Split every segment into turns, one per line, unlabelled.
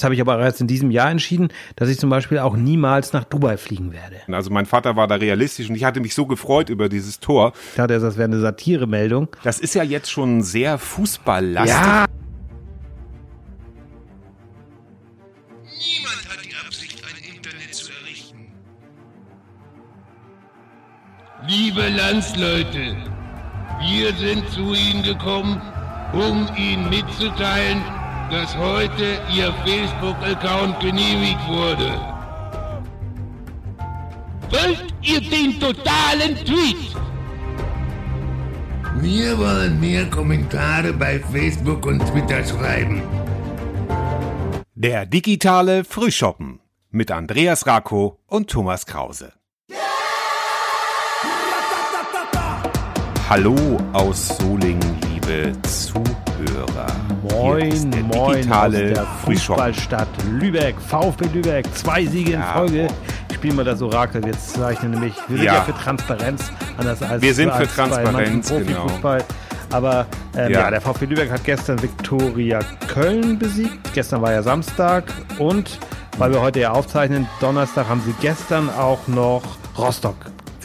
Das habe ich aber erst in diesem Jahr entschieden, dass ich zum Beispiel auch niemals nach Dubai fliegen werde.
Also mein Vater war da realistisch und ich hatte mich so gefreut über dieses Tor.
Ich dachte, das wäre eine Satiremeldung.
Das ist ja jetzt schon sehr fußballlastig.
Ja,
Niemand hat die Absicht, ein Internet zu errichten.
Liebe Landsleute, wir sind zu Ihnen gekommen, um Ihnen mitzuteilen, dass heute Ihr Facebook-Account genehmigt wurde. Wollt ihr den totalen Tweet?
Wir wollen mehr Kommentare bei Facebook und Twitter schreiben.
Der digitale Frühschoppen mit Andreas Rako und Thomas Krause. Hallo aus Solingen, liebe Zuhörer.
Moin,
der
moin
digitale
aus der
Frühschoppen.
Fußballstadt Lübeck, VfB Lübeck, zwei Siege in
Ja.
Folge. Spielen wir das Orakel, wir zeichnen nämlich, wir sind ja,
Ja.
für Transparenz, anders als
Wir sind für Transparenz, genau.
Profifußball. Aber ähm, ja.
Ja.
der VfB Lübeck hat gestern Viktoria Köln besiegt. Gestern war ja Samstag und weil wir heute ja aufzeichnen, Donnerstag haben sie gestern auch noch Rostock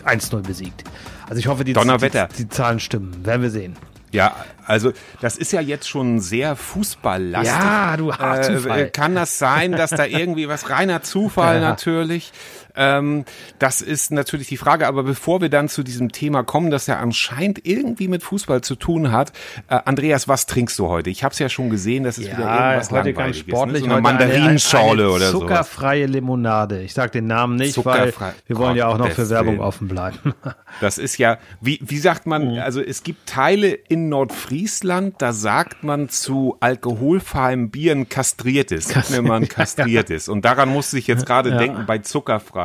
1-0 besiegt. Also ich hoffe, die, die, die Zahlen stimmen. Werden wir sehen.
Ja, also das ist ja jetzt schon sehr fußballlastig.
Ja, du hast Zufall.
äh, Kann das sein, dass da irgendwie was reiner Zufall
Ja.
natürlich? Ähm, das ist natürlich die Frage. Aber bevor wir dann zu diesem Thema kommen, das ja anscheinend irgendwie mit Fußball zu tun hat, äh, Andreas, was trinkst du heute? Ich habe es ja schon gesehen, das ist wieder irgendwas
heute ganz
langweiliges,
sportlich.
Ne? So eine
heute
Mandarinschorle
eine, eine
oder so.
Zuckerfreie Limonade. Ich sag den Namen nicht, weil wir wollen ja auch noch für Werbung offen bleiben.
Das ist ja, wie, wie sagt
Mhm.
man, also es gibt Teile in Nordfriesland, da sagt man zu alkoholfreiem Bieren kastriertes, sagt mir man kastriertes. Und daran musste ich jetzt gerade denken bei zuckerfrei,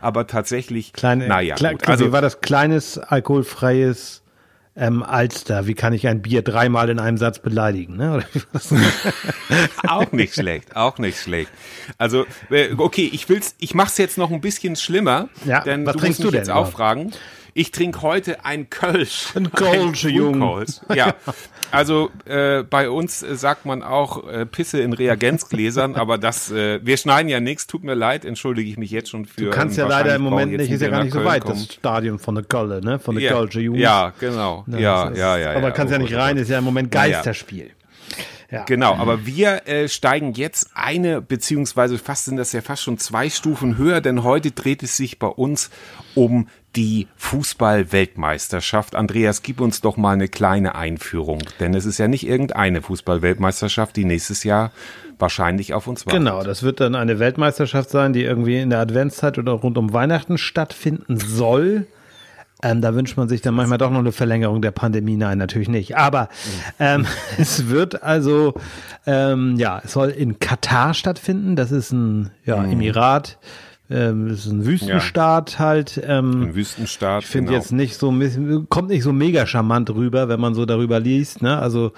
aber tatsächlich,
Kleine,
naja,
kle-
gut. Also,
war das kleines alkoholfreies ähm, Alster? Wie kann ich ein Bier dreimal in einem Satz beleidigen? Ne?
Auch nicht schlecht, auch nicht schlecht. Also, äh, okay, ich will's, ich mach's jetzt noch ein bisschen schlimmer,
Ja,
denn
was
du
trinkst du denn
jetzt auch fragen. Ich trinke heute ein Kölsch.
Ein Kölsch, Jung.
Kölsch. Ja, also äh, bei uns äh, sagt man auch äh, Pisse in Reagenzgläsern, aber das, äh, wir schneiden ja nichts, tut mir leid, entschuldige ich mich jetzt schon für.
Du kannst
ähm,
ja leider im Moment nicht, ist ja gar nicht so weit,
kommen.
das Stadion von der Kölle, ne? Von der
ja,
Kölsche Jugend.
ja, genau.
Ne,
ja,
das ist-
ja, ja,
Aber
ja.
kannst ja
Oh
nicht rein, ist ja im Moment. Geisterspiel. Ja.
Genau, aber wir äh, steigen jetzt eine, beziehungsweise fast sind das ja fast schon zwei Stufen höher, denn heute dreht es sich bei uns um die Fußball-Weltmeisterschaft. Andreas, gib uns doch mal eine kleine Einführung, denn es ist ja nicht irgendeine Fußball-Weltmeisterschaft, die nächstes Jahr wahrscheinlich auf uns wartet.
Genau, das wird dann eine Weltmeisterschaft sein, die irgendwie in der Adventszeit oder rund um Weihnachten stattfinden soll. Ähm, da wünscht man sich dann manchmal doch noch eine Verlängerung der Pandemie. Nein, natürlich nicht. Aber ähm, es wird also, ähm, ja, es soll in Katar stattfinden. Das ist ein ja, Emirat. Ähm, ist ein Wüstenstaat halt. Ähm,
Ein Wüstenstaat.
ich finde
genau.
jetzt nicht so, kommt nicht so mega charmant rüber, wenn man so darüber liest, ne? Also,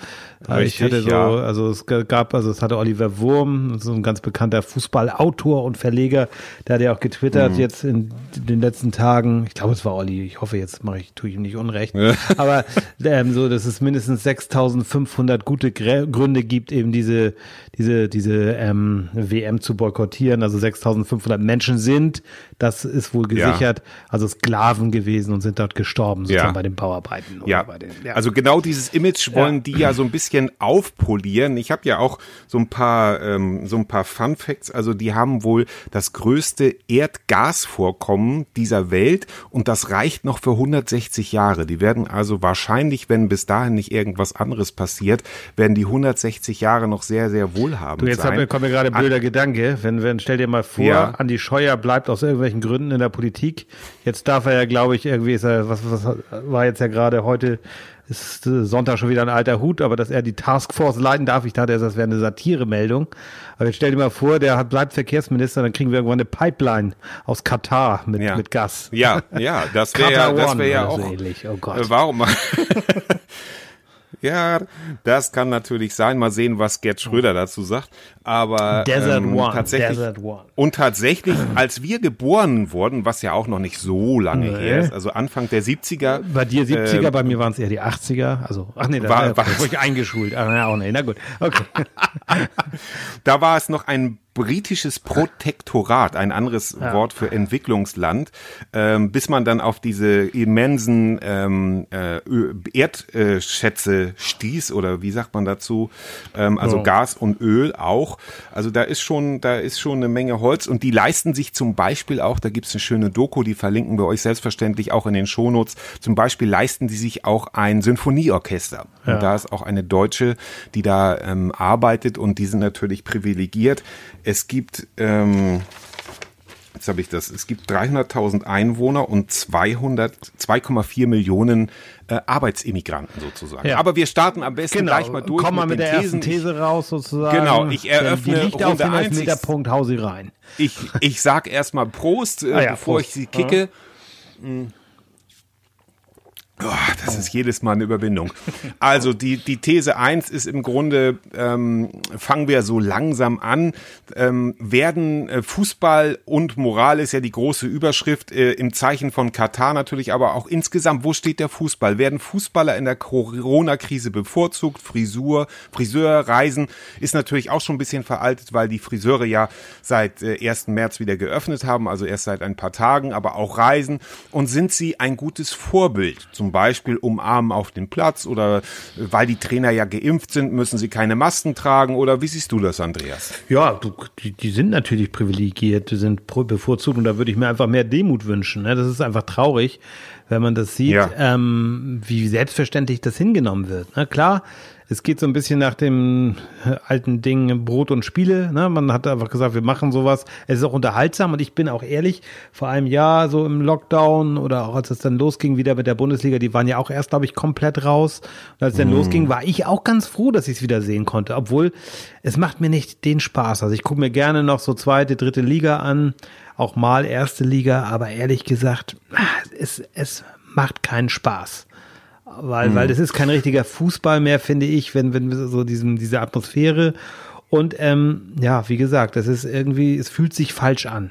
äh, ich
Richtig,
hatte so,
ja.
also es gab, also es hatte Oliver Wurm, so ein ganz bekannter Fußballautor und Verleger, der hat ja auch
Mhm.
getwittert jetzt in den letzten Tagen. Ich glaube, es war Olli. Ich hoffe, jetzt mache ich, tue ich ihm nicht unrecht. Aber ähm, so, dass es mindestens 6.500 gute Gründe gibt, eben diese, diese, diese ähm, WM zu boykottieren. Also 6.500 Menschen sind, das ist wohl
Ja.
gesichert, also Sklaven gewesen und sind dort gestorben, sozusagen
Ja.
bei den Bauarbeiten.
Ja,
bei den,
also genau dieses Image wollen
Ja.
die ja so ein bisschen aufpolieren. Ich habe ja auch so ein paar ähm, so ein paar Fun Facts. Also die haben wohl das größte Erdgasvorkommen dieser Welt und das reicht noch für 160 Jahre. Die werden also wahrscheinlich, wenn bis dahin nicht irgendwas anderes passiert, werden die 160 Jahre noch sehr sehr wohlhabend
Du, jetzt
sein.
mir, kommt mir gerade ein blöder Gedanke. Wenn, wenn, stell dir mal vor,
Ja.
Andi Scheuer bleibt aus irgendwelchen Gründen in der Politik. Jetzt darf er ja, glaube ich, irgendwie ist er, was, was war jetzt ja gerade heute, ist Sonntag schon wieder ein alter Hut, aber dass er die Taskforce leiten darf, ich dachte, das wäre eine Satiremeldung. Aber jetzt stell dir mal vor, der hat, bleibt Verkehrsminister, dann kriegen wir irgendwann eine Pipeline aus Katar mit,
Ja.
mit Gas.
Ja, ja, das wäre ja, das wäre ja auch.
so ähnlich. Oh Gott.
Äh, warum? Ja, das kann natürlich sein. Mal sehen, was Gerd Schröder dazu sagt. Aber
Desert
ähm,
One,
tatsächlich,
Desert One.
Und tatsächlich, als wir geboren wurden, was ja auch noch nicht so lange
Nee.
her ist, also Anfang der 70er.
Bei dir 70er,
ähm,
bei mir waren es eher die 80er. Also, ach nee, da
War-
war,
war-
ich eingeschult. Ach, ja, auch nicht. Na gut. Okay.
Da war es noch ein britisches Protektorat, ein anderes Wort für Entwicklungsland, ähm, bis man dann auf diese immensen ähm, äh, Erdschätze stieß oder wie sagt man dazu? Ähm, also
Ja.
Gas und Öl auch. Also da ist schon, da ist schon eine Menge Holz und die leisten sich zum Beispiel auch, da gibt's eine schöne Doku, die verlinken wir euch selbstverständlich auch in den Shownotes. Zum Beispiel leisten die sich auch ein Sinfonieorchester.
Ja.
Und da ist auch eine Deutsche, die da ähm, arbeitet und die sind natürlich privilegiert. Es gibt, ähm, jetzt habe ich das, es gibt 300.000 Einwohner und 200, 2,4 Millionen äh, Arbeitsimmigranten sozusagen.
Ja.
Aber wir starten am besten
Genau.
gleich mal durch
Komm mal mit,
den
der ersten
Thesen.
These raus, sozusagen.
Genau, ich eröffne
Die liegt auf
Runde
den
eins. Ich-
Elfmeterpunkt, hau sie rein.
Ich, ich sag erstmal Prost, äh,
Ah ja,
bevor
Prost.
ich sie kicke. Mm. Oh, das ist jedes Mal eine Überwindung. Also die, die These eins ist im Grunde, ähm, fangen wir so langsam an, ähm, werden äh, Fußball und Moral ist ja die große Überschrift äh, im Zeichen von Katar natürlich, aber auch insgesamt, wo steht der Fußball? Werden Fußballer in der Corona-Krise bevorzugt? Frisur, Friseur, Reisen ist natürlich auch schon ein bisschen veraltet, weil die Friseure ja seit äh, 1. März wieder geöffnet haben, also erst seit ein paar Tagen, aber auch Reisen. Und sind sie ein gutes Vorbild? Zum Beispiel umarmen auf dem Platz oder äh, weil die Trainer ja geimpft sind, müssen sie keine Masken tragen oder wie siehst du das, Andreas?
Ja, die, die sind natürlich privilegiert, die sind bevorzugt und da würde ich mir einfach mehr Demut wünschen. Ne? Das ist einfach traurig, wenn man das sieht,
Ja.
ähm, wie selbstverständlich das hingenommen wird. Na klar, es geht so ein bisschen nach dem äh, alten Ding Brot und Spiele. Ne? Man hat einfach gesagt, wir machen sowas. Es ist auch unterhaltsam und ich bin auch ehrlich, vor einem Jahr so im Lockdown oder auch als es dann losging wieder mit der Bundesliga, die waren ja auch erst, glaube ich, komplett raus. Und als es dann losging, war ich auch ganz froh, dass ich es wieder sehen konnte, obwohl es macht mir nicht den Spaß. Also ich gucke mir gerne noch so zweite, dritte Liga an, auch mal erste Liga, aber ehrlich gesagt, ah, es, es macht keinen Spaß. Weil, weil das ist kein richtiger Fußball mehr, finde ich, wenn, wenn wir so diesem, diese Atmosphäre. Und ähm, ja, wie gesagt, das ist irgendwie, es fühlt sich falsch an.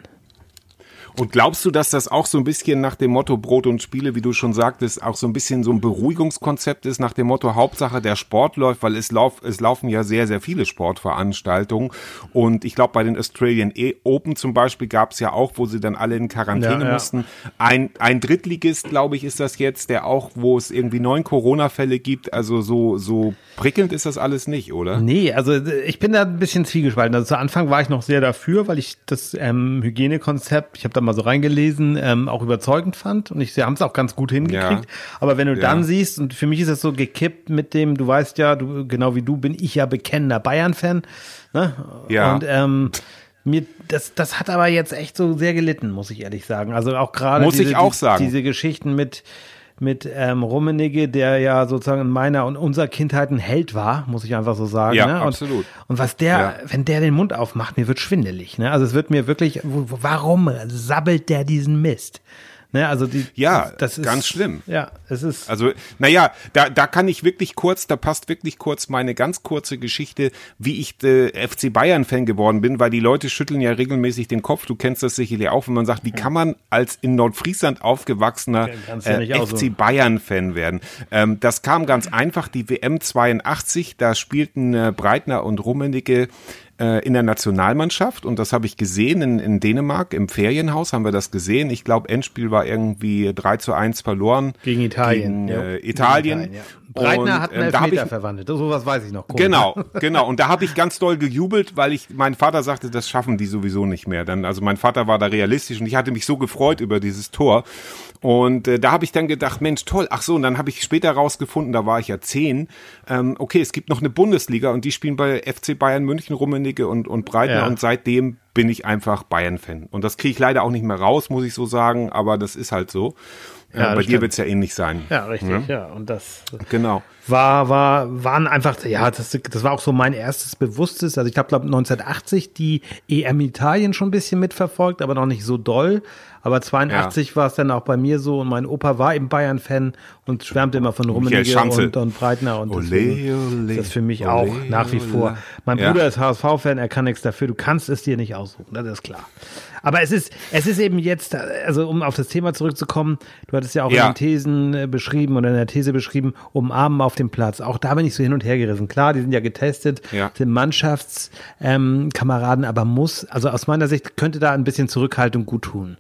Und glaubst du, dass das auch so ein bisschen nach dem Motto Brot und Spiele, wie du schon sagtest, auch so ein bisschen so ein Beruhigungskonzept ist, nach dem Motto Hauptsache der Sport läuft, weil es, lauf, es laufen ja sehr, sehr viele Sportveranstaltungen. Und ich glaube, bei den Australian Open zum Beispiel gab es ja auch, wo sie dann alle in Quarantäne
Ja, ja.
mussten. Ein, ein Drittligist, glaube ich, ist das jetzt, der auch, wo es irgendwie neun Corona-Fälle gibt. Also so, so prickelnd ist das alles nicht, oder?
Nee, also ich bin da ein bisschen zwiegespalten. Also zu Anfang war ich noch sehr dafür, weil ich das ähm, Hygienekonzept, ich habe da mal so reingelesen, ähm, auch überzeugend fand und ich, sie haben es auch ganz gut hingekriegt. Aber wenn du
Ja.
dann siehst, und für mich ist das so gekippt mit dem, du weißt ja, du genau wie du bin ich ja bekennender Bayern-Fan. Ne?
Ja.
Und ähm, mir, das, das hat aber jetzt echt so sehr gelitten, muss ich ehrlich sagen. Also auch gerade diese, die- diese Geschichten mit mit ähm, Rummenigge, der ja sozusagen in meiner und unserer Kindheit ein Held war, muss ich einfach so sagen.
Ja,
ne? und,
absolut.
Und was der,
Ja.
wenn der den Mund aufmacht, mir wird schwindelig. Ne? Also es wird mir wirklich, warum sabbelt der diesen Mist? Ne? Also die,
Ja,
das ist
ganz schlimm.
Ja, es ist.
Also, naja, da, da kann ich wirklich kurz, da passt wirklich kurz meine ganz kurze Geschichte, wie ich äh, FC Bayern-Fan geworden bin, weil die Leute schütteln ja regelmäßig den Kopf. Du kennst das sicherlich auch, wenn man sagt, wie kann man als in Nordfriesland aufgewachsener
ja
äh, FC
so.
Bayern-Fan werden? Ähm, das kam ganz einfach, die WM 82, da spielten äh, Breitner und Rummenigge äh, in der Nationalmannschaft und das habe ich gesehen in, in Dänemark im Ferienhaus haben wir das gesehen. Ich glaube, Endspiel war irgendwie 3 zu 1 verloren.
gegen Italien.
Gegen, äh,
Gegen
Italien.
ja. Breitner
Und,
hat einen
ähm, da
Elfmeter
ich-
verwandelt. Sowas weiß ich noch. Cool.
Genau, genau. Und da habe ich ganz doll gejubelt, weil ich, mein Vater sagte, das schaffen die sowieso nicht mehr. Dann, also mein Vater war da realistisch und ich hatte mich so gefreut über dieses Tor. Und äh, da habe ich dann gedacht, Mensch, toll. Ach so, und dann habe ich später rausgefunden, da war ich ja zehn. Ähm, okay, es gibt noch eine Bundesliga und die spielen bei FC Bayern München, Rummenigge und, und Breitner.
Ja.
Und seitdem bin ich einfach Bayern-Fan. Und das kriege ich leider auch nicht mehr raus, muss ich so sagen. Aber das ist halt so.
Ja,
äh,
das
bei dir wird es ja ähnlich sein.
Ja, richtig, ja. Und das.
Genau.
war, war, waren einfach, ja, das, das war auch so mein erstes Bewusstes. Also ich habe, glaube 1980 die EM Italien schon ein bisschen mitverfolgt, aber noch nicht so doll. Aber 82 ja. war es dann auch bei mir so und mein Opa war eben Bayern-Fan und schwärmte immer von Rummenigge und, und Breitner und
ole, ole,
das ist für mich ole, auch nach wie vor. Mein ja. Bruder ist HSV-Fan, er kann nichts dafür. Du kannst es dir nicht aussuchen, das ist klar. Aber es ist, es ist eben jetzt, also um auf das Thema zurückzukommen, du hattest ja auch ja. in den Thesen äh, beschrieben oder in der These beschrieben, umarmen auf dem Platz. Auch da bin ich so hin und her gerissen. Klar, die sind ja getestet, ja. sind Mannschaftskameraden, ähm, aber muss, also aus meiner Sicht könnte da ein bisschen Zurückhaltung gut tun.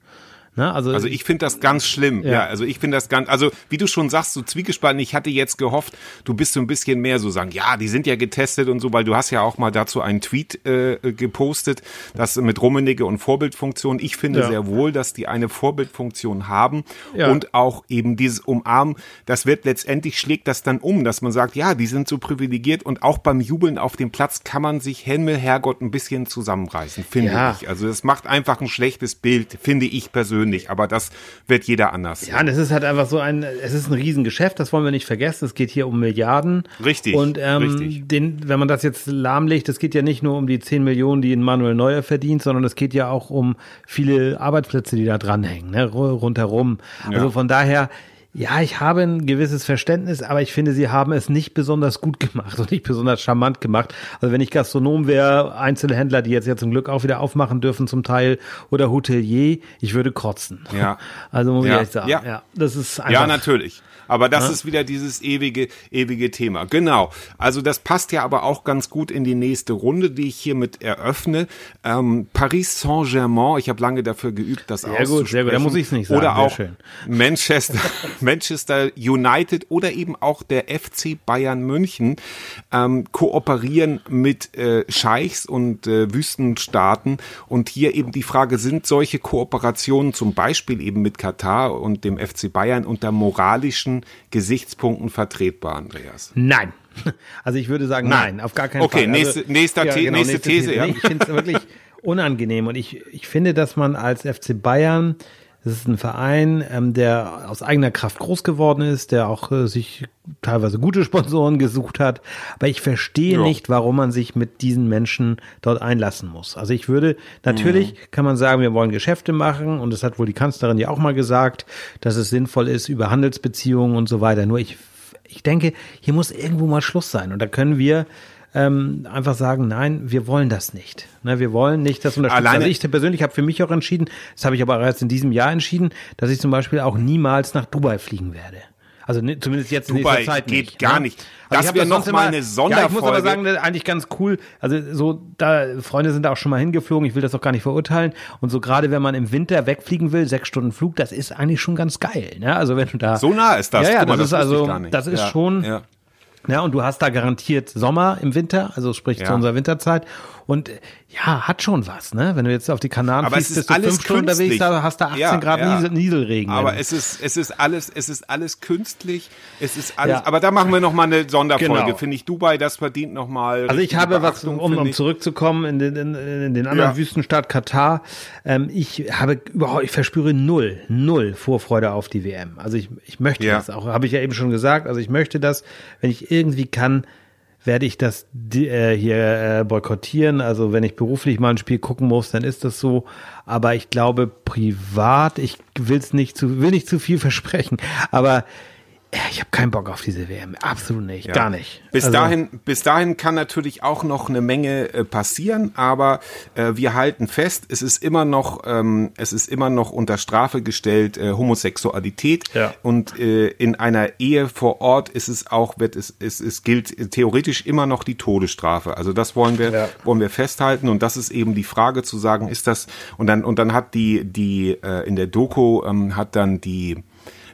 Ne? Also, also ich finde das ganz schlimm. Ja. ja. also ich finde das ganz, also wie du schon sagst, so zwiegespalten. Ich hatte jetzt gehofft, du bist so ein bisschen mehr so sagen, ja, die sind ja getestet und so, weil du hast ja auch mal dazu einen Tweet äh, gepostet, das mit Rummenigge und Vorbildfunktion. Ich finde ja. sehr wohl, dass die eine Vorbildfunktion haben ja. und auch eben dieses Umarmen. Das wird letztendlich schlägt das dann um, dass man sagt, ja, die sind so privilegiert und auch beim Jubeln auf dem Platz kann man sich Himmel, Herrgott ein bisschen zusammenreißen, finde ich. Also das macht einfach ein schlechtes Bild, finde ich persönlich persönlich, aber das wird jeder anders.
Ja, und es ist halt einfach so ein, es ist ein Riesengeschäft, das wollen wir nicht vergessen. Es geht hier um Milliarden.
Richtig.
Und ähm, richtig. Den, wenn man das jetzt lahmlegt, es geht ja nicht nur um die 10 Millionen, die in Manuel Neuer verdient, sondern es geht ja auch um viele Arbeitsplätze, die da dranhängen, ne, rundherum. Also ja. von daher, ja, ich habe ein gewisses Verständnis, aber ich finde, sie haben es nicht besonders gut gemacht und nicht besonders charmant gemacht. Also wenn ich Gastronom wäre, Einzelhändler, die jetzt ja zum Glück auch wieder aufmachen dürfen zum Teil, oder Hotelier, ich würde kotzen.
Ja.
Also muss
ja.
ich echt sagen.
Ja. ja. Das ist einfach. Ja, natürlich. Aber das ja? ist wieder dieses ewige, ewige Thema. Genau. Also das passt ja aber auch ganz gut in die nächste Runde, die ich hiermit eröffne. Ähm, Paris Saint-Germain, ich habe lange dafür geübt, das sehr auszusprechen. Gut, sehr gut,
da muss ich es nicht sagen.
Oder auch Manchester, Manchester United oder eben auch der FC Bayern München ähm, kooperieren mit äh, Scheichs und äh, Wüstenstaaten. Und hier eben die Frage, sind solche Kooperationen zum Beispiel eben mit Katar und dem FC Bayern unter moralischen Gesichtspunkten vertretbar, Andreas?
Nein. Also ich würde sagen, nein, nein auf gar keinen
okay,
Fall.
Okay, nächste,
also,
nächster ja, genau, nächste, These. These
ja. Nee, ich finde es wirklich unangenehm und ich, ich finde, dass man als FC Bayern das ist ein Verein, ähm, der aus eigener Kraft groß geworden ist, der auch äh, sich teilweise gute Sponsoren gesucht hat. Aber ich verstehe ja. nicht, warum man sich mit diesen Menschen dort einlassen muss. Also ich würde, natürlich mhm. kann man sagen, wir wollen Geschäfte machen und das hat wohl die Kanzlerin ja auch mal gesagt, dass es sinnvoll ist über Handelsbeziehungen und so weiter. Nur ich, ich denke, hier muss irgendwo mal Schluss sein und da können wir ähm, einfach sagen, nein, wir wollen das nicht. Ne, wir wollen nicht das unterstützen.
Alleine
also ich persönlich habe für mich auch entschieden, das habe ich aber erst in diesem Jahr entschieden, dass ich zum Beispiel auch niemals nach Dubai fliegen werde. Also ne, zumindest jetzt
Dubai
in nächster Zeit
geht
nicht,
gar
ne?
nicht. Also das wäre noch mal eine Sonderfolge. Ja,
ich muss aber sagen, eigentlich ganz cool. Also so, da Freunde sind da auch schon mal hingeflogen. Ich will das auch gar nicht verurteilen. Und so gerade wenn man im Winter wegfliegen will, sechs Stunden Flug, das ist eigentlich schon ganz geil. Ne? Also wenn du da
so nah ist das.
Ja, ja,
mal,
das, das, ist also, das ist ja, schon. Ja. Ja, und du hast da garantiert Sommer im Winter, also sprich ja. zu unserer Winterzeit. Und ja, hat schon was, ne? Wenn du jetzt auf die Kanaren
aber fliegst, bist du fünf Stunden unterwegs,
da hast du 18 ja, Grad ja. Nieselregen.
Aber es ist, es ist alles, es ist alles künstlich, es ist alles, ja. aber da machen wir nochmal eine Sonderfolge, genau. finde ich. Dubai, das verdient nochmal.
Also ich habe was, um, um zurückzukommen in den, in, in den anderen Wüstenstaat Katar. Ähm, ich habe überhaupt, ich verspüre null, null Vorfreude auf die WM. Also ich, ich möchte das auch, habe ich ja eben schon gesagt. Also ich möchte das, wenn ich irgendwie kann, werde ich das äh, hier äh, boykottieren. Also wenn ich beruflich mal ein Spiel gucken muss, dann ist das so. Aber ich glaube privat, ich will es nicht zu, will nicht zu viel versprechen. Aber ich habe keinen Bock auf diese WM, absolut nicht, ja. gar nicht.
Bis also, dahin, bis dahin kann natürlich auch noch eine Menge äh, passieren, aber äh, wir halten fest, es ist immer noch, ähm, es ist immer noch unter Strafe gestellt äh, Homosexualität ja. und äh, in einer Ehe vor Ort ist es auch, wird es, es, es gilt theoretisch immer noch die Todesstrafe. Also das wollen wir, ja. wollen wir festhalten und das ist eben die Frage zu sagen, ist das und dann und dann hat die die äh, in der Doku ähm, hat dann die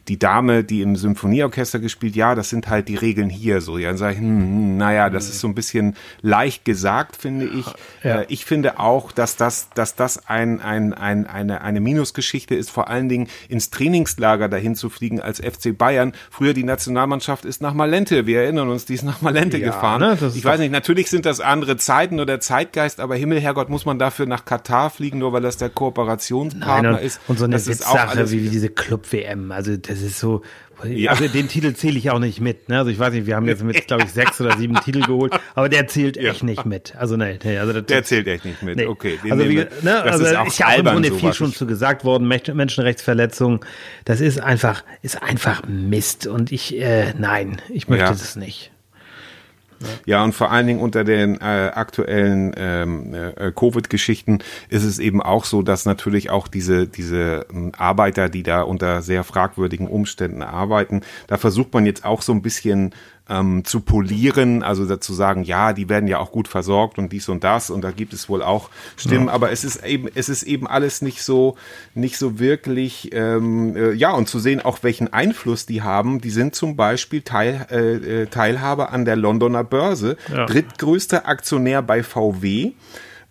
die Dame, die im Symphonieorchester gespielt, ja, das sind halt die Regeln hier so. Ja, dann sage ich, hm, hm, naja, das ist so ein bisschen leicht gesagt, finde ich. Ja. Äh, ich finde auch, dass das, dass das ein, ein, ein, eine, eine Minusgeschichte ist, vor allen Dingen ins Trainingslager dahin zu fliegen als FC Bayern. Früher die Nationalmannschaft ist nach Malente, wir erinnern uns, die ist nach Malente ja, gefahren. Ne, ich weiß nicht, natürlich sind das andere Zeiten oder Zeitgeist, aber Himmel, Herrgott, muss man dafür nach Katar fliegen, nur weil das der Kooperationspartner
Nein, und,
ist.
Und so eine das Witzsache wie, wie diese Club-WM, also das ist so,
Ja.
also den Titel zähle ich auch nicht mit. Ne? Also ich weiß nicht, wir haben jetzt mit, glaube ich, sechs oder sieben Titel geholt, aber der zählt echt nicht mit. Also nee, nee also das,
Der zählt echt nicht mit.
Nee.
Okay, den
also, wie, ne,
das
also
ist auch
ja auch im Grunde viel schon zu gesagt worden, Mensch- Menschenrechtsverletzungen, das ist einfach, ist einfach Mist und ich, äh, nein, ich möchte
Ja.
das nicht.
Ja, und vor allen Dingen unter den äh, aktuellen ähm, äh, Covid-Geschichten ist es eben auch so, dass natürlich auch diese, diese ähm, Arbeiter, die da unter sehr fragwürdigen Umständen arbeiten, da versucht man jetzt auch so ein bisschen ähm, zu polieren, also dazu sagen, ja, die werden ja auch gut versorgt und dies und das und da gibt es wohl auch Stimmen, aber es ist eben, es ist eben alles nicht so, nicht so wirklich, ähm, äh, ja, und zu sehen auch welchen Einfluss die haben, die sind zum Beispiel Teil, äh, äh, Teilhaber an der Londoner Börse,
Ja.
drittgrößter Aktionär bei VW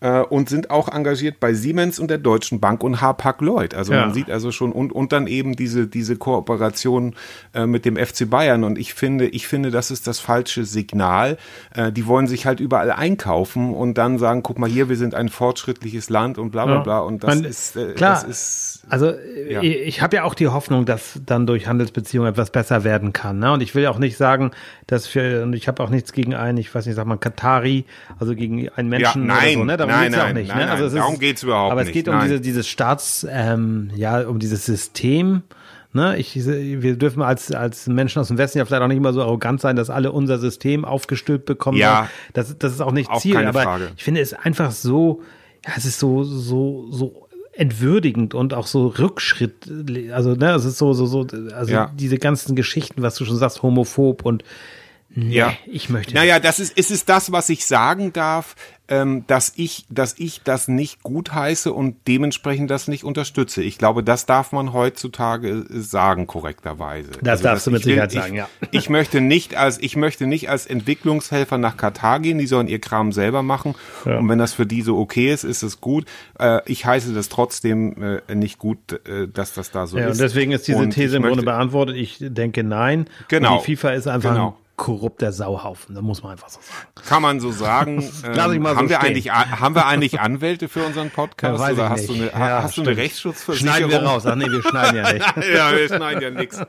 äh, und sind auch engagiert bei Siemens und der Deutschen Bank und Hapag Lloyd. Also
Ja.
man sieht also schon und, und dann eben diese, diese Kooperation äh, mit dem FC Bayern. Und ich finde, ich finde, das ist das falsche Signal. Äh, die wollen sich halt überall einkaufen und dann sagen, guck mal hier, wir sind ein fortschrittliches Land und bla bla
Ja.
bla. Und das
Man-
ist, äh,
klar.
das ist
Also äh,
Ja.
ich, ich habe ja auch die Hoffnung, dass dann durch Handelsbeziehungen etwas besser werden kann. Ne? Und ich will auch nicht sagen, dass für, und ich habe auch nichts gegen einen, ich weiß nicht, sag mal Katari, also gegen einen Menschen
Ja,
oder
nein,
so. Ne? Darum
nein,
geht's auch
nein,
nicht.
nein,
ne? Also
nein,
es ist,
darum geht's überhaupt
Aber es
nicht,
geht um
nein.
diese, dieses Staats, ähm, ja, um dieses System. Ne, ich, wir dürfen als, als Menschen aus dem Westen ja vielleicht auch nicht immer so arrogant sein, dass alle unser System aufgestülpt bekommen.
Ja.
Das, das ist auch nicht
Auch
Ziel.
keine
aber
Frage.
ich finde es einfach so, ja, es ist so, so, so entwürdigend und auch so Rückschritt, also ne, es ist so, so, so, also
Ja.
diese ganzen Geschichten, was du schon sagst, homophob und nee,
Ja.
ich möchte
Naja, das ist, ist es das, was ich sagen darf, ähm, dass ich, dass ich das nicht gut heiße und dementsprechend das nicht unterstütze. Ich glaube, das darf man heutzutage sagen, korrekterweise. Also,
Das darfst du mit
ich will-
Sicherheit
ich,
sagen, ja.
Ich möchte nicht als, ich möchte nicht als Entwicklungshelfer nach Katar gehen, die sollen ihr Kram selber machen. Und wenn das für die so okay ist, ist es gut. Äh, ich heiße das trotzdem äh, nicht gut, äh, dass das da so
Ja,
ist.
und deswegen ist diese
Und
These im Grunde
möchte-
beantwortet. Ich denke nein.
Genau.
Und die FIFA ist einfach
Genau.
Korrupter Sauhaufen. Da muss man einfach so sagen.
Kann man so sagen.
Lass ich
Ähm,
mal so
haben, wir
stehen.
eigentlich, haben wir eigentlich Anwälte für unseren Podcast?
Ja, weiß
oder
ich
hast, du eine,
Ja,
hast du eine. Rechtsschutzversicherung?
Schneiden wir raus. Ach nee, wir schneiden ja nicht.
ja, wir schneiden ja nichts.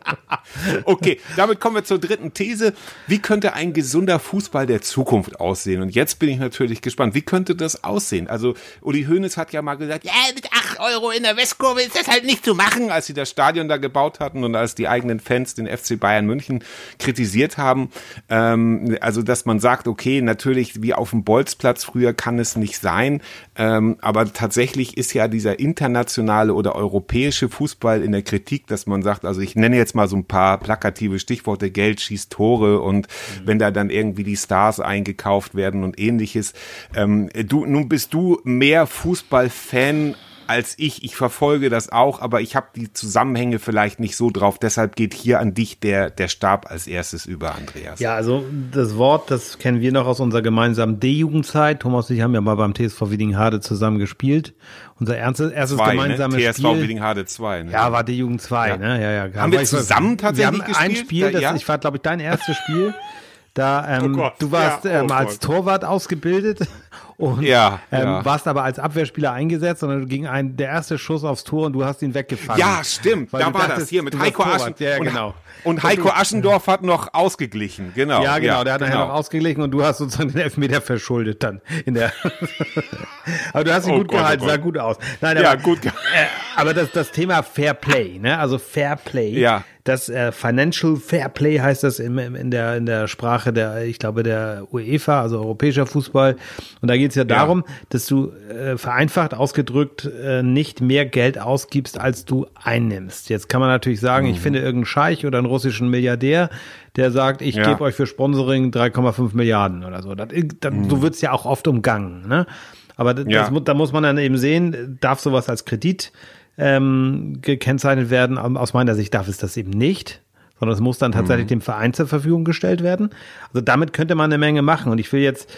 Okay, damit kommen wir zur dritten These. Wie könnte ein gesunder Fußball der Zukunft aussehen? Und jetzt bin ich natürlich gespannt. Wie könnte das aussehen? Also, Uli Hoeneß hat ja mal gesagt, ja, mit 8 Euro in der Westkurve ist das halt nicht zu machen, als sie das Stadion da gebaut hatten und als die eigenen Fans den FC Bayern München kritisiert haben. Ähm, also, dass man sagt, okay, natürlich wie auf dem Bolzplatz früher kann es nicht sein, ähm, aber tatsächlich ist ja dieser internationale oder europäische Fußball in der Kritik, dass man sagt, also ich nenne jetzt mal so ein paar plakative Stichworte, Geld schießt Tore und wenn da dann irgendwie die Stars eingekauft werden und ähnliches. Ähm, du, nun bist du mehr Fußballfan als ich. Ich verfolge das auch, aber ich habe die Zusammenhänge vielleicht nicht so drauf. Deshalb geht hier an dich der, der Stab als erstes über, Andreas.
Ja, also das Wort, das kennen wir noch aus unserer gemeinsamen D-Jugendzeit. Thomas und ich haben ja mal beim TSV Wiedinghade zusammen gespielt. Unser erstes, erstes
Zwei,
gemeinsames
ne? TSV
Spiel.
Wiedinghade 2. Ne?
Ja, war D-Jugend 2,
Ja.
ne? Ja, ja.
Haben wir zusammen tatsächlich
Wir haben ein? Spiel, das,
Ja?
ich war, glaube ich, dein erstes Spiel. Da, ähm,
Oh Gott,
du warst
ja, oh
ähm, als. Torwart ausgebildet und
Ja,
ähm,
ja.
warst aber als Abwehrspieler eingesetzt und dann ging ein, der erste Schuss aufs Tor und du hast ihn weggefangen.
Ja, stimmt. Da war das
dachtest,
hier mit Heiko
Torwart.
Aschen.
Ja, ja,
und,
genau.
Und Heiko Aschendorf hat noch ausgeglichen. Genau.
Ja, genau, der hat nachher
genau.
noch ausgeglichen und du hast sozusagen den Elfmeter verschuldet dann in der. aber du hast ihn
Oh
gut
Gott, oh
gehalten, sah gut aus. Nein,
Ja,
aber,
gut ge-
Äh, aber das, das Thema Fair Play, ne? Also Fair Play.
Ja.
Das äh, Financial Fair Play heißt das im, in der in der Sprache der, ich glaube der UEFA, also europäischer Fußball. Und da geht es ja darum, dass du äh, vereinfacht ausgedrückt äh, nicht mehr Geld ausgibst, als du einnimmst. Jetzt kann man natürlich sagen,
Mhm.
ich finde irgendeinen Scheich oder einen russischen Milliardär, der sagt, ich
Ja.
gebe euch für Sponsoring 3,5 Milliarden oder so. Das, das, So wird's ja auch oft umgangen. Ne? Aber das,
Mhm. Ja.
da muss man dann eben sehen, darf sowas als Kredit ähm, gekennzeichnet werden? Aus meiner Sicht darf es das eben nicht, sondern es muss dann
Mhm.
tatsächlich dem Verein zur Verfügung gestellt werden. Also damit könnte man eine Menge machen. Und ich will jetzt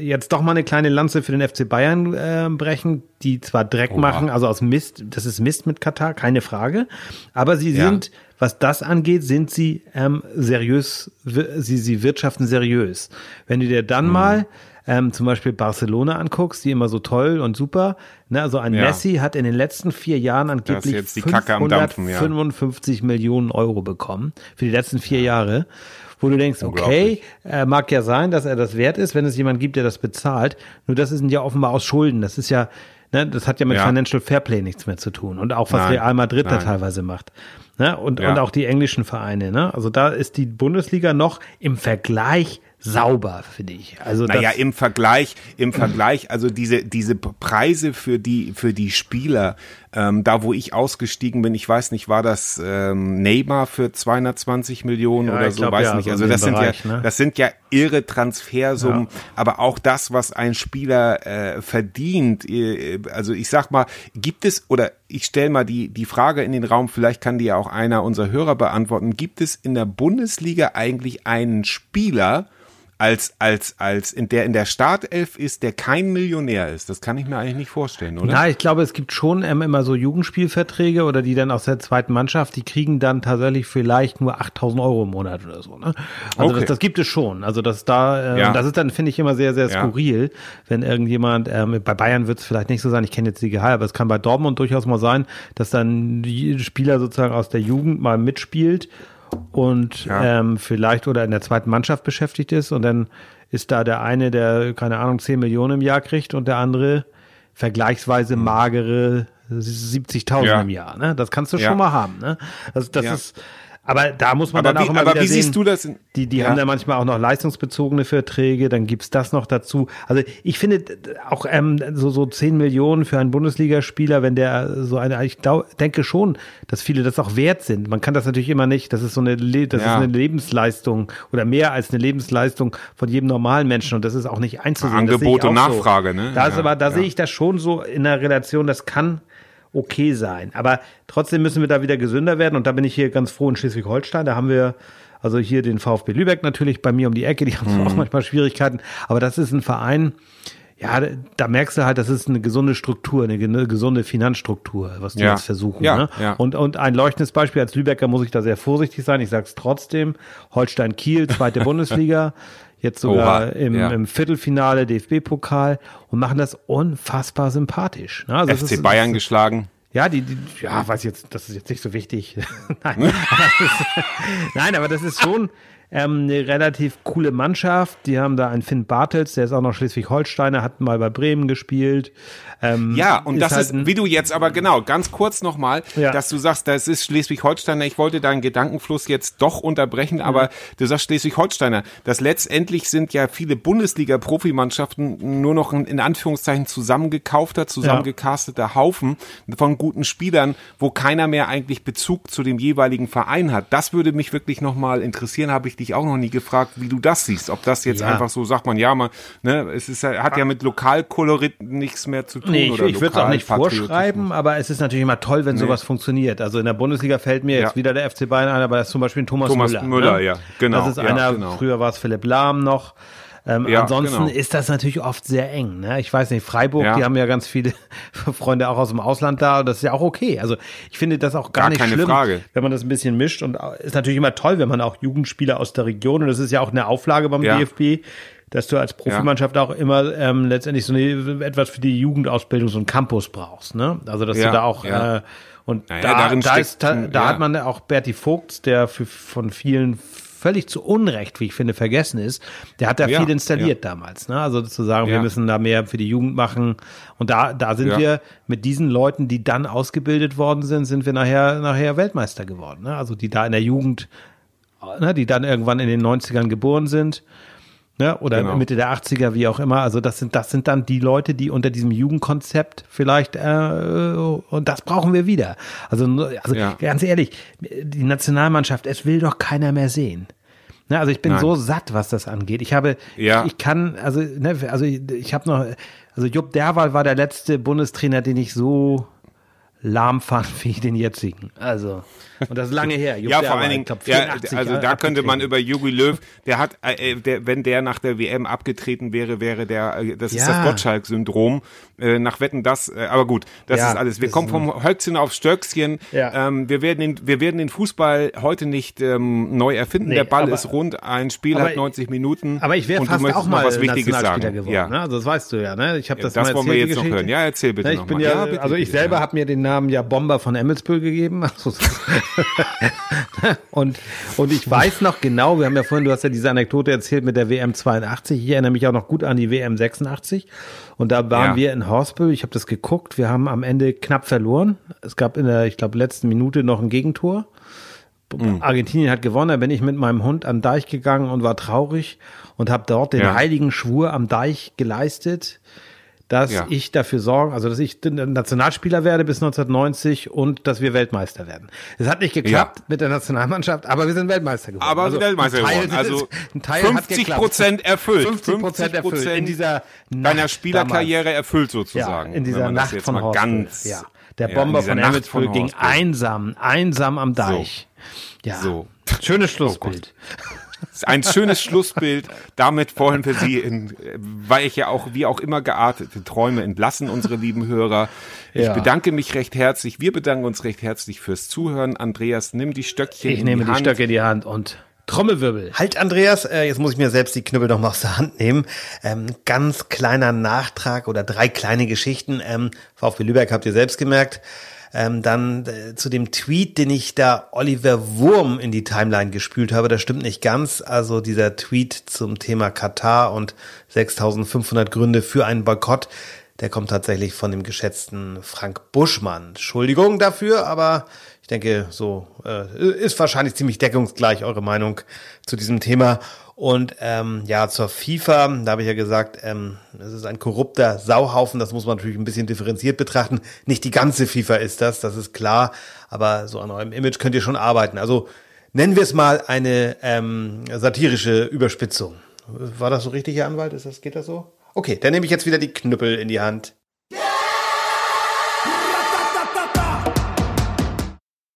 jetzt doch mal eine kleine Lanze für den FC Bayern äh, brechen, die zwar Dreck machen, also aus Mist, das ist Mist mit Katar, keine Frage, aber sie
Ja.
sind, was das angeht, sind sie ähm, seriös, sie, sie wirtschaften seriös. Wenn du dir dann mal ähm, zum Beispiel Barcelona anguckst, die immer so toll und super, ne, also ein
Ja.
Messi hat in den letzten vier Jahren angeblich
jetzt die Kacke am Dampfen, ja.
555 Millionen Euro bekommen für die letzten vier Jahre. Wo du denkst, okay, äh, mag ja sein, dass er das wert ist, wenn es jemand gibt, der das bezahlt. Nur das sind ja offenbar aus Schulden. Das ist ja, ne, das hat ja mit
Ja.
Financial Fairplay nichts mehr zu tun. Und auch was
Nein,
Real Madrid da
nein.
teilweise macht. Ne? Und,
Ja.
und auch die englischen Vereine. Ne? Also da ist die Bundesliga noch im Vergleich sauber, finde ich. Also
Naja, im Vergleich, im Vergleich, also diese, diese Preise für die, für die Spieler, ähm, da wo ich ausgestiegen bin, ich weiß nicht, war das ähm, Neymar für 220 Millionen
Ja,
oder so,
glaub,
weiß
ja,
nicht.
so
Also das sind
Bereich,
ja,
ne?
das sind ja irre Transfersummen, aber auch das, was ein Spieler äh, verdient, äh, also ich sag mal, gibt es, oder ich stelle mal die, die Frage in den Raum, vielleicht kann die ja auch einer unserer Hörer beantworten, gibt es in der Bundesliga eigentlich einen Spieler, als, als, als in der in der Startelf ist, der kein Millionär ist. Das kann ich mir eigentlich nicht vorstellen, oder?
Na, ich glaube, es gibt schon ähm, immer so Jugendspielverträge oder die dann aus der zweiten Mannschaft, die kriegen dann tatsächlich vielleicht nur 8000 Euro im Monat oder so. Ne? Also
Okay.
das, das gibt es schon. Also das da, äh,
Ja.
das ist dann, finde ich, immer sehr, sehr
Ja.
skurril, wenn irgendjemand, ähm, bei Bayern wird es vielleicht nicht so sein, ich kenne jetzt die Gehalt, aber es kann bei Dortmund durchaus mal sein, dass dann die Spieler sozusagen aus der Jugend mal mitspielt und
Ja.
ähm, vielleicht oder in der zweiten Mannschaft beschäftigt ist und dann ist da der eine, der, keine Ahnung, 10 Millionen im Jahr kriegt und der andere vergleichsweise magere 70.000
Hm. Ja.
im Jahr. Ne? Das kannst du
Ja.
schon mal haben. Ne? Das, das ist, aber da muss man
Aber
dann auch
wie-
immer
aber
wieder
wie
sehen,
siehst du das in-
die, die
Ja.
haben dann manchmal auch noch leistungsbezogene Verträge, dann gibt's das noch dazu. Also ich finde auch ähm, so, so 10 Millionen für einen Bundesligaspieler, wenn der so eine, ich glaub, denke schon, dass viele das auch wert sind. Man kann das natürlich immer nicht, das ist so eine, das
Ja.
ist eine Lebensleistung oder mehr als eine Lebensleistung von jedem normalen Menschen und das ist auch nicht einzusehen.
Angebot und
auch so.
Nachfrage, ne?
Da ist
Ja,
aber, da sehe ich das schon so in der Relation, das kann okay sein. Aber trotzdem müssen wir da wieder gesünder werden. Und da bin ich hier ganz froh in Schleswig-Holstein. Da haben wir also hier den VfB Lübeck natürlich bei mir um die Ecke. Die haben
Mhm.
auch manchmal Schwierigkeiten. Aber das ist ein Verein, ja, da merkst du halt, das ist eine gesunde Struktur, eine ge- gesunde Finanzstruktur, was die
Ja.
jetzt versuchen.
Ja,
ne?
ja.
Und, und ein leuchtendes Beispiel als Lübecker muss ich da sehr vorsichtig sein. Ich sage es trotzdem. Holstein Kiel, zweite Bundesliga. Jetzt sogar
Oha,
im,
ja.
im Viertelfinale DFB-Pokal und machen das unfassbar sympathisch. Ne? Also
FC
ist-
Bayern geschlagen.
ja, die, die ja, weiß jetzt, das ist jetzt nicht so wichtig. Nein, aber ist, nein, aber das ist schon ähm, eine relativ coole Mannschaft. Die haben da einen Finn Bartels, der ist auch noch Schleswig-Holsteiner, hat mal bei Bremen gespielt. Ähm,
Ja, und das
halt
ist, wie du jetzt aber genau, ganz kurz nochmal,
Ja.
dass du sagst, das ist Schleswig-Holsteiner. Ich wollte deinen Gedankenfluss jetzt doch unterbrechen, aber du sagst Schleswig-Holsteiner. Das letztendlich sind ja viele Bundesliga-Profimannschaften nur noch in Anführungszeichen zusammengekaufter, zusammengecasteter Haufen von guten Spielern, wo keiner mehr eigentlich Bezug zu dem jeweiligen Verein hat. Das würde mich wirklich nochmal interessieren, habe ich dich auch noch nie gefragt, wie du das siehst. Ob das jetzt
Ja.
einfach so, sagt man, ja, man, ne, es ist, hat ja mit Lokalkolorit nichts mehr zu tun.
Nee, ich, ich würde es auch nicht vorschreiben, aber es ist natürlich immer toll, wenn sowas funktioniert. Also in der Bundesliga fällt mir jetzt
Ja.
wieder der FC Bayern ein, aber das ist zum Beispiel ein Thomas,
Thomas
Müller.
Müller,
ne?
ja, genau,
Das ist
ja,
einer,
genau.
früher war es Philipp Lahm noch. Ähm,
Ja,
ansonsten
genau.
ist das natürlich oft sehr eng. Ne? Ich weiß nicht, Freiburg,
Ja.
die haben ja ganz viele Freunde auch aus dem Ausland da das ist ja auch okay. Also ich finde das auch gar,
Gar
nicht schlimm,
Frage.
wenn man das ein bisschen mischt und ist natürlich immer toll, wenn man auch Jugendspieler aus der Region und das ist ja auch eine Auflage beim
Ja.
DFB, dass du als Profimannschaft auch immer ähm, letztendlich so eine, etwas für die Jugendausbildung, so einen Campus brauchst. Ne? Also dass
Ja,
du da auch
ja.
äh, und
Naja,
da, da,
steckt
ist, da, da
ja.
hat man auch Berti Vogts, der für, von vielen völlig zu Unrecht, wie ich finde, vergessen ist. Der hat da
Ja,
viel installiert damals. Ne? Also zu sagen, wir
Ja.
müssen da mehr für die Jugend machen. Und da, da sind
Ja.
wir mit diesen Leuten, die dann ausgebildet worden sind, sind wir nachher, nachher Weltmeister geworden. Ne? Also die da in der Jugend, ne, die dann irgendwann in den 90ern geboren sind. Ne, oder
Genau.
Mitte der 80er, wie auch immer. Also das sind, das sind dann die Leute, die unter diesem Jugendkonzept vielleicht, äh, und das brauchen wir wieder. Also, nur- also
Ja.
ganz ehrlich, die Nationalmannschaft, es will doch keiner mehr sehen. Ne, also ich bin
Nein.
so satt, was das angeht. Ich habe,
Ja.
ich, ich kann, also, ne, also ich, ich habe noch, also Jupp Derwal war der letzte Bundestrainer, den ich so lahm fand wie den jetzigen. Also, und das ist lange her. Jupp
Ja, vor allen Dingen, ja,
84
also da könnte man über Jogi Löw, der hat, äh, der, wenn der nach der WM abgetreten wäre, wäre der, äh, das ist
Ja.
das Gottschalk-Syndrom, äh, nach Wetten das, äh, aber gut, das
Ja,
ist alles. Wir
das
kommen
ist
vom Höchstchen aufs Stöckchen. Ähm, wir werden den, wir werden den Fußball heute nicht ähm, neu erfinden.
Nee,
der Ball
aber-
ist rund, ein Spiel hat 90 Minuten.
Aber ich wäre fast auch mal
was Wichtiges sagen.
geworden.
Ja.
Ne? Also das weißt du ja. Ne? Ich habe
Ja,
das,
das
mal
wollen wir jetzt noch hören. Ja, erzähl bitte
Ne, ich bin ja,
bitte,
also ich selber habe mir den Namen ja Bomber von Emmelsbüll gegeben. Also, und, und ich weiß noch genau, wir haben ja vorhin, du hast ja diese Anekdote erzählt mit der WM 82. Ich erinnere mich auch noch gut an die WM 86. Und da waren
Ja.
wir in Horsbüll. Ich habe das geguckt. Wir haben am Ende knapp verloren. Es gab in der, ich glaube, letzten Minute noch ein Gegentor.
Mhm.
Argentinien hat gewonnen, da bin ich mit meinem Hund den Deich gegangen und war traurig und habe dort den
Ja.
heiligen Schwur am Deich geleistet, dass
Ja.
ich dafür sorgen, also dass ich Nationalspieler werde bis 1990 und dass wir Weltmeister werden. Es hat nicht geklappt
Ja.
mit der Nationalmannschaft, aber wir sind Weltmeister geworden.
Aber
also
Weltmeister geworden. Also
ein Teil hat
50
geklappt.
Prozent erfüllt.
50 Prozent erfüllt in dieser
deiner
Nacht
Spielerkarriere erfüllt
ja,
sozusagen.
in
wenn
dieser Nacht von Horstburg.
ganz,
ja. Der
ja,
Bomber
in
von
von
ging einsam, einsam am Deich. Ja,
So.
schönes Schlussbild.
Das ist ein schönes Schlussbild. Damit wollen wir Sie in äh, weiche auch wie auch immer geartete Träume entlassen, unsere lieben Hörer. Ich
Ja.
bedanke mich recht herzlich. Wir bedanken uns recht herzlich fürs Zuhören. Andreas, nimm die Stöckchen
Ich
in
nehme
die
die
Hand.
Stöcke in die Hand und Trommelwirbel.
Halt, Andreas, äh, jetzt muss ich mir selbst die Knüppel noch mal aus der Hand nehmen. Ähm, ganz kleiner Nachtrag oder drei kleine Geschichten. Ähm, VfB Lübeck habt ihr selbst gemerkt. Ähm, dann äh, zu dem Tweet, den ich da Oliver Wurm in die Timeline gespült habe, das stimmt nicht ganz. Also dieser Tweet zum Thema Katar und 6500 Gründe für einen Boykott, der kommt tatsächlich von dem geschätzten Frank Buschmann. Entschuldigung dafür, aber ich denke, so äh, ist wahrscheinlich ziemlich deckungsgleich eure Meinung zu diesem Thema. Und ähm, ja, zur FIFA, da habe ich ja gesagt, ähm, es ist ein korrupter Sauhaufen, das muss man natürlich ein bisschen differenziert betrachten. Nicht die ganze FIFA ist das, das ist klar, aber so an eurem Image könnt ihr schon arbeiten. Also nennen wir es mal eine ähm, satirische Überspitzung. War das so richtig, Herr Anwalt? Ist das, geht das so? Okay, dann nehme ich jetzt wieder die Knüppel in die Hand.